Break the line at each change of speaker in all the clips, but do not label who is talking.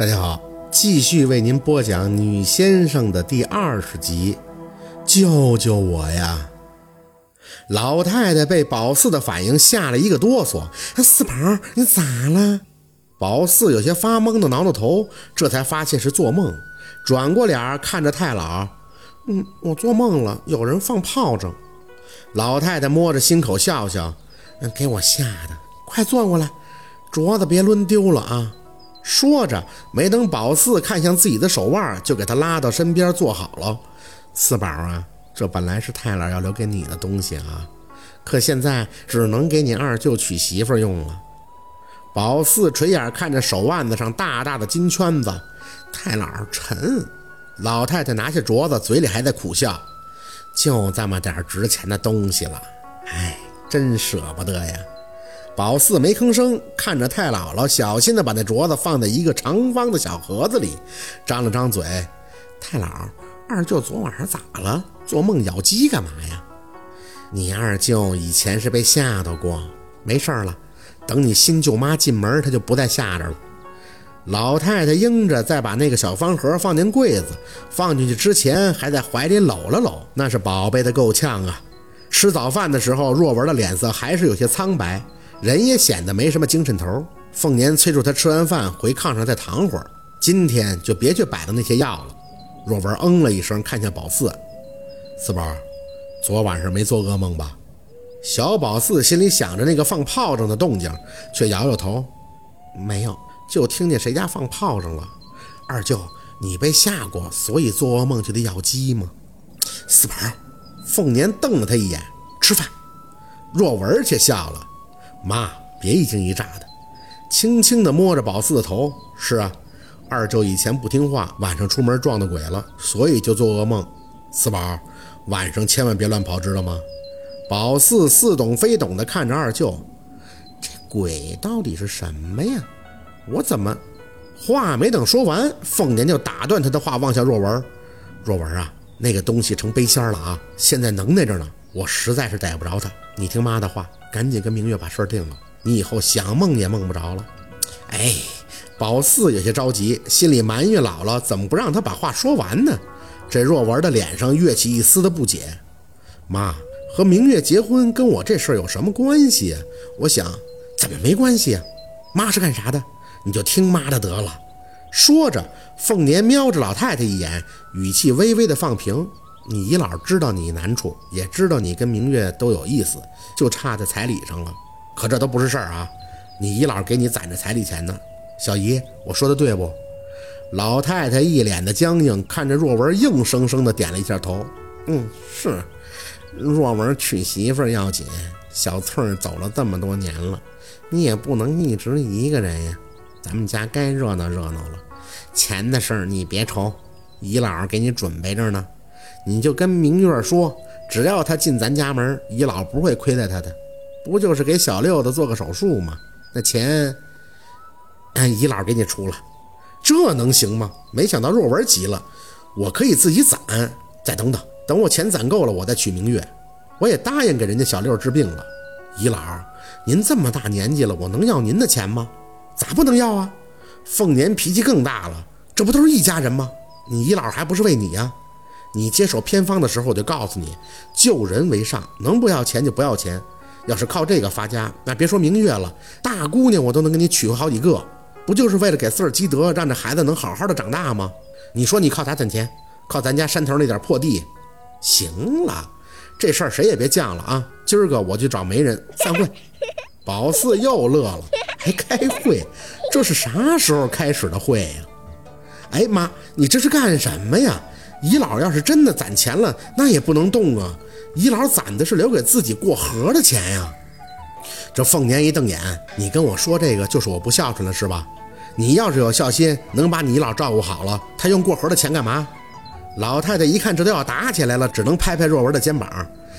大家好，继续为您播讲《女先生》的第二十集。救救我呀！老太太被宝四的反应吓了一个哆嗦。四宝，你咋了？宝四有些发懵的挠挠头，这才发现是做梦，转过脸看着太老。嗯，我做梦了，有人放炮仗。老太太摸着心口笑笑，嗯，给我吓的。快坐过来，镯子别抡丢了啊！说着，没等宝四看向自己的手腕，就给他拉到身边坐好了。四宝啊，这本来是太姥要留给你的东西啊，可现在只能给你二舅娶媳妇用了。宝四垂眼看着手腕子上大大的金圈子，太老沉。老太太拿下镯子，嘴里还在苦笑，就这么点值钱的东西了，哎，真舍不得呀。宝四没吭声，看着太姥姥，小心地把那镯子放在一个长方的小盒子里，张了张嘴：“太姥，二舅昨晚上咋了？做梦咬鸡干嘛呀？”“你二舅以前是被吓到过，没事了。等你新舅妈进门，他就不再吓着了。”老太太应着，再把那个小方盒放进柜子，放进去之前还在怀里搂了搂，那是宝贝的够呛啊。吃早饭的时候，若文的脸色还是有些苍白。人也显得没什么精神头。凤年催促他吃完饭回炕上再躺会儿，今天就别去摆弄那些药了。若文嗯了一声，看向宝四：“四宝，昨晚上没做噩梦吧？”小宝四心里想着那个放炮仗的动静，却摇摇头：“没有，就听见谁家放炮仗了。二舅，你被吓过，所以做噩梦就得咬鸡吗？”四宝，凤年瞪了他一眼：“吃饭。”若文却笑了。妈，别一惊一乍的，轻轻地摸着宝四的头。是啊，二舅以前不听话，晚上出门撞到鬼了，所以就做噩梦。四宝，晚上千万别乱跑，知道吗？宝四似懂非懂地看着二舅，这鬼到底是什么呀？我怎么……话没等说完，凤年就打断他的话，望向若文。若文啊，那个东西成背仙了啊，现在能耐着呢，我实在是逮不着他。你听妈的话。赶紧跟明月把事儿定了，你以后想梦也梦不着了。哎，宝四有些着急，心里埋怨姥姥怎么不让他把话说完呢？这若文的脸上跃起一丝的不解。妈和明月结婚跟我这事儿有什么关系？我想，怎么没关系啊？妈是干啥的？你就听妈的得了。说着，凤年瞄着老太太一眼，语气微微的放平。你姨姥知道你难处，也知道你跟明月都有意思，就差在彩礼上了。可这都不是事儿啊！你姨姥给你攒着彩礼钱呢。小姨，我说的对不？老太太一脸的僵硬，看着若文，硬生生的点了一下头。嗯，是。若文娶媳妇要紧，小翠儿走了这么多年了，你也不能一直一个人呀。咱们家该热闹热闹了。钱的事儿你别愁，姨姥给你准备着呢。你就跟明月说，只要他进咱家门，姨老不会亏待他的。不就是给小六子做个手术吗？那钱，姨老给你出了，这能行吗？没想到若文急了，我可以自己攒，再等等，等我钱攒够了，我再娶明月。我也答应给人家小六治病了。姨老，您这么大年纪了，我能要您的钱吗？咋不能要啊？凤年脾气更大了，这不都是一家人吗？你姨老还不是为你呀？你接手偏方的时候，我就告诉你，救人为上，能不要钱就不要钱。要是靠这个发家，那别说明月了，大姑娘我都能给你娶回好几个。不就是为了给四儿积德，让这孩子能好好的长大吗？你说你靠啥攒钱？靠咱家山头那点破地？行了，这事儿谁也别犟了啊！今儿个我去找媒人散会。宝四又乐了，还开会？这是啥时候开始的会呀？哎妈，你这是干什么呀？姨老要是真的攒钱了，那也不能动啊！姨老攒的是留给自己过河的钱呀。这凤年一瞪眼：“你跟我说这个，就是我不孝顺了是吧？你要是有孝心，能把你姨老照顾好了，他用过河的钱干嘛？”老太太一看这都要打起来了，只能拍拍若文的肩膀：“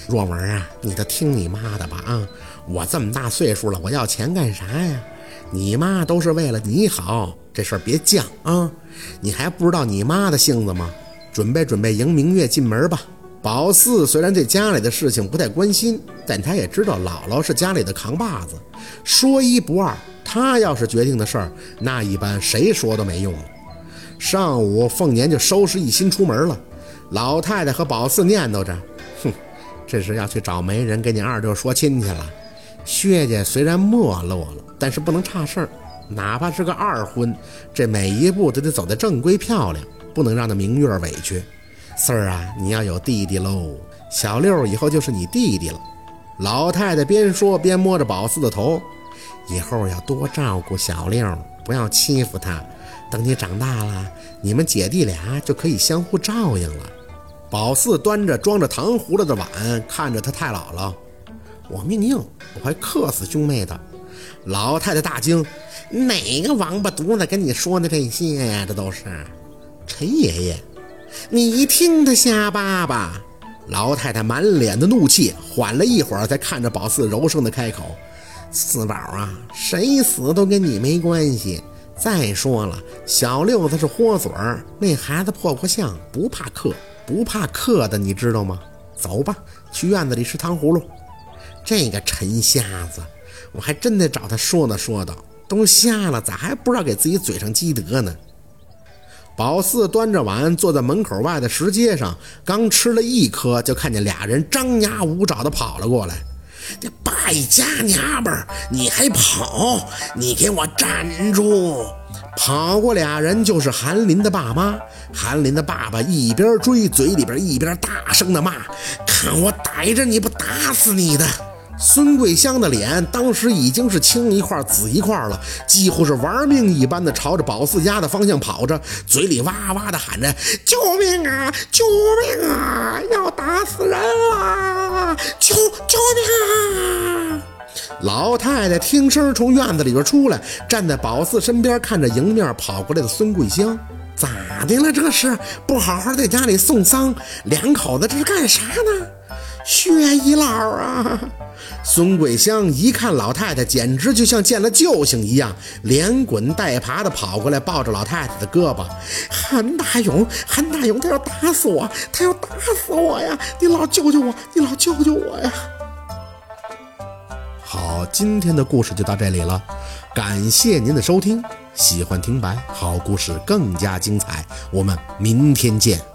若文啊，你就听你妈的吧啊！我这么大岁数了，我要钱干啥呀？你妈都是为了你好，这事儿别犟啊！你还不知道你妈的性子吗？”准备准备迎明月进门吧。宝四虽然对家里的事情不太关心，但他也知道姥姥是家里的扛把子，说一不二。他要是决定的事儿，那一般谁说都没用了。上午，凤年就收拾一心出门了。老太太和宝四念叨着：“哼，这是要去找媒人给你二舅说亲去了。薛家虽然没落了，但是不能差事儿。哪怕是个二婚，这每一步都得走得正规漂亮，不能让那明月委屈。四儿啊，你要有弟弟喽，小六以后就是你弟弟了。”老太太边说边摸着宝四的头：“以后要多照顾小六，不要欺负他。”等你长大了，你们姐弟俩就可以相互照应了。宝四端着装着糖葫芦的碗，看着他太姥姥：“我命硬，我会克死兄妹的。”老太太大惊：“哪个王八犊子跟你说的这些呀？这都是陈爷爷，你听他瞎叭叭。”老太太满脸的怒气，缓了一会儿，才看着宝四柔声的开口：“四宝啊，谁死都跟你没关系。”再说了，小六子是豁嘴儿，那孩子破破相，不怕克，不怕克的，你知道吗？走吧，去院子里吃糖葫芦。这个陈瞎子，我还真得找他说道说道。都瞎了，咋还不知道给自己嘴上积德呢？宝四端着碗坐在门口外的石阶上，刚吃了一颗，就看见俩人张牙舞爪的跑了过来。这败家娘们儿，你还跑？你给我站住！跑过俩人就是韩林的爸妈。韩林的爸爸一边追，嘴里边一边大声的骂：“看我逮着你不打死你的！”孙桂香的脸当时已经是青一块紫一块了，几乎是玩命一般的朝着宝四家的方向跑着，嘴里哇哇的喊着：“救命啊！救命啊！要打死人啦！救救命啊！”老太太听声从院子里边出来，站在宝四身边，看着迎面跑过来的孙桂香：“咋的了？这是不好好在家里送丧？两口子这是干啥呢？”薛姨姥啊！孙桂香一看老太太，简直就像见了救星一样，连滚带爬的跑过来，抱着老太太的胳膊。韩大勇，韩大勇，他要打死我，他要打死我呀！你老救救我，你老救救我呀！好，今天的故事就到这里了，感谢您的收听。喜欢听白，好故事更加精彩，我们明天见。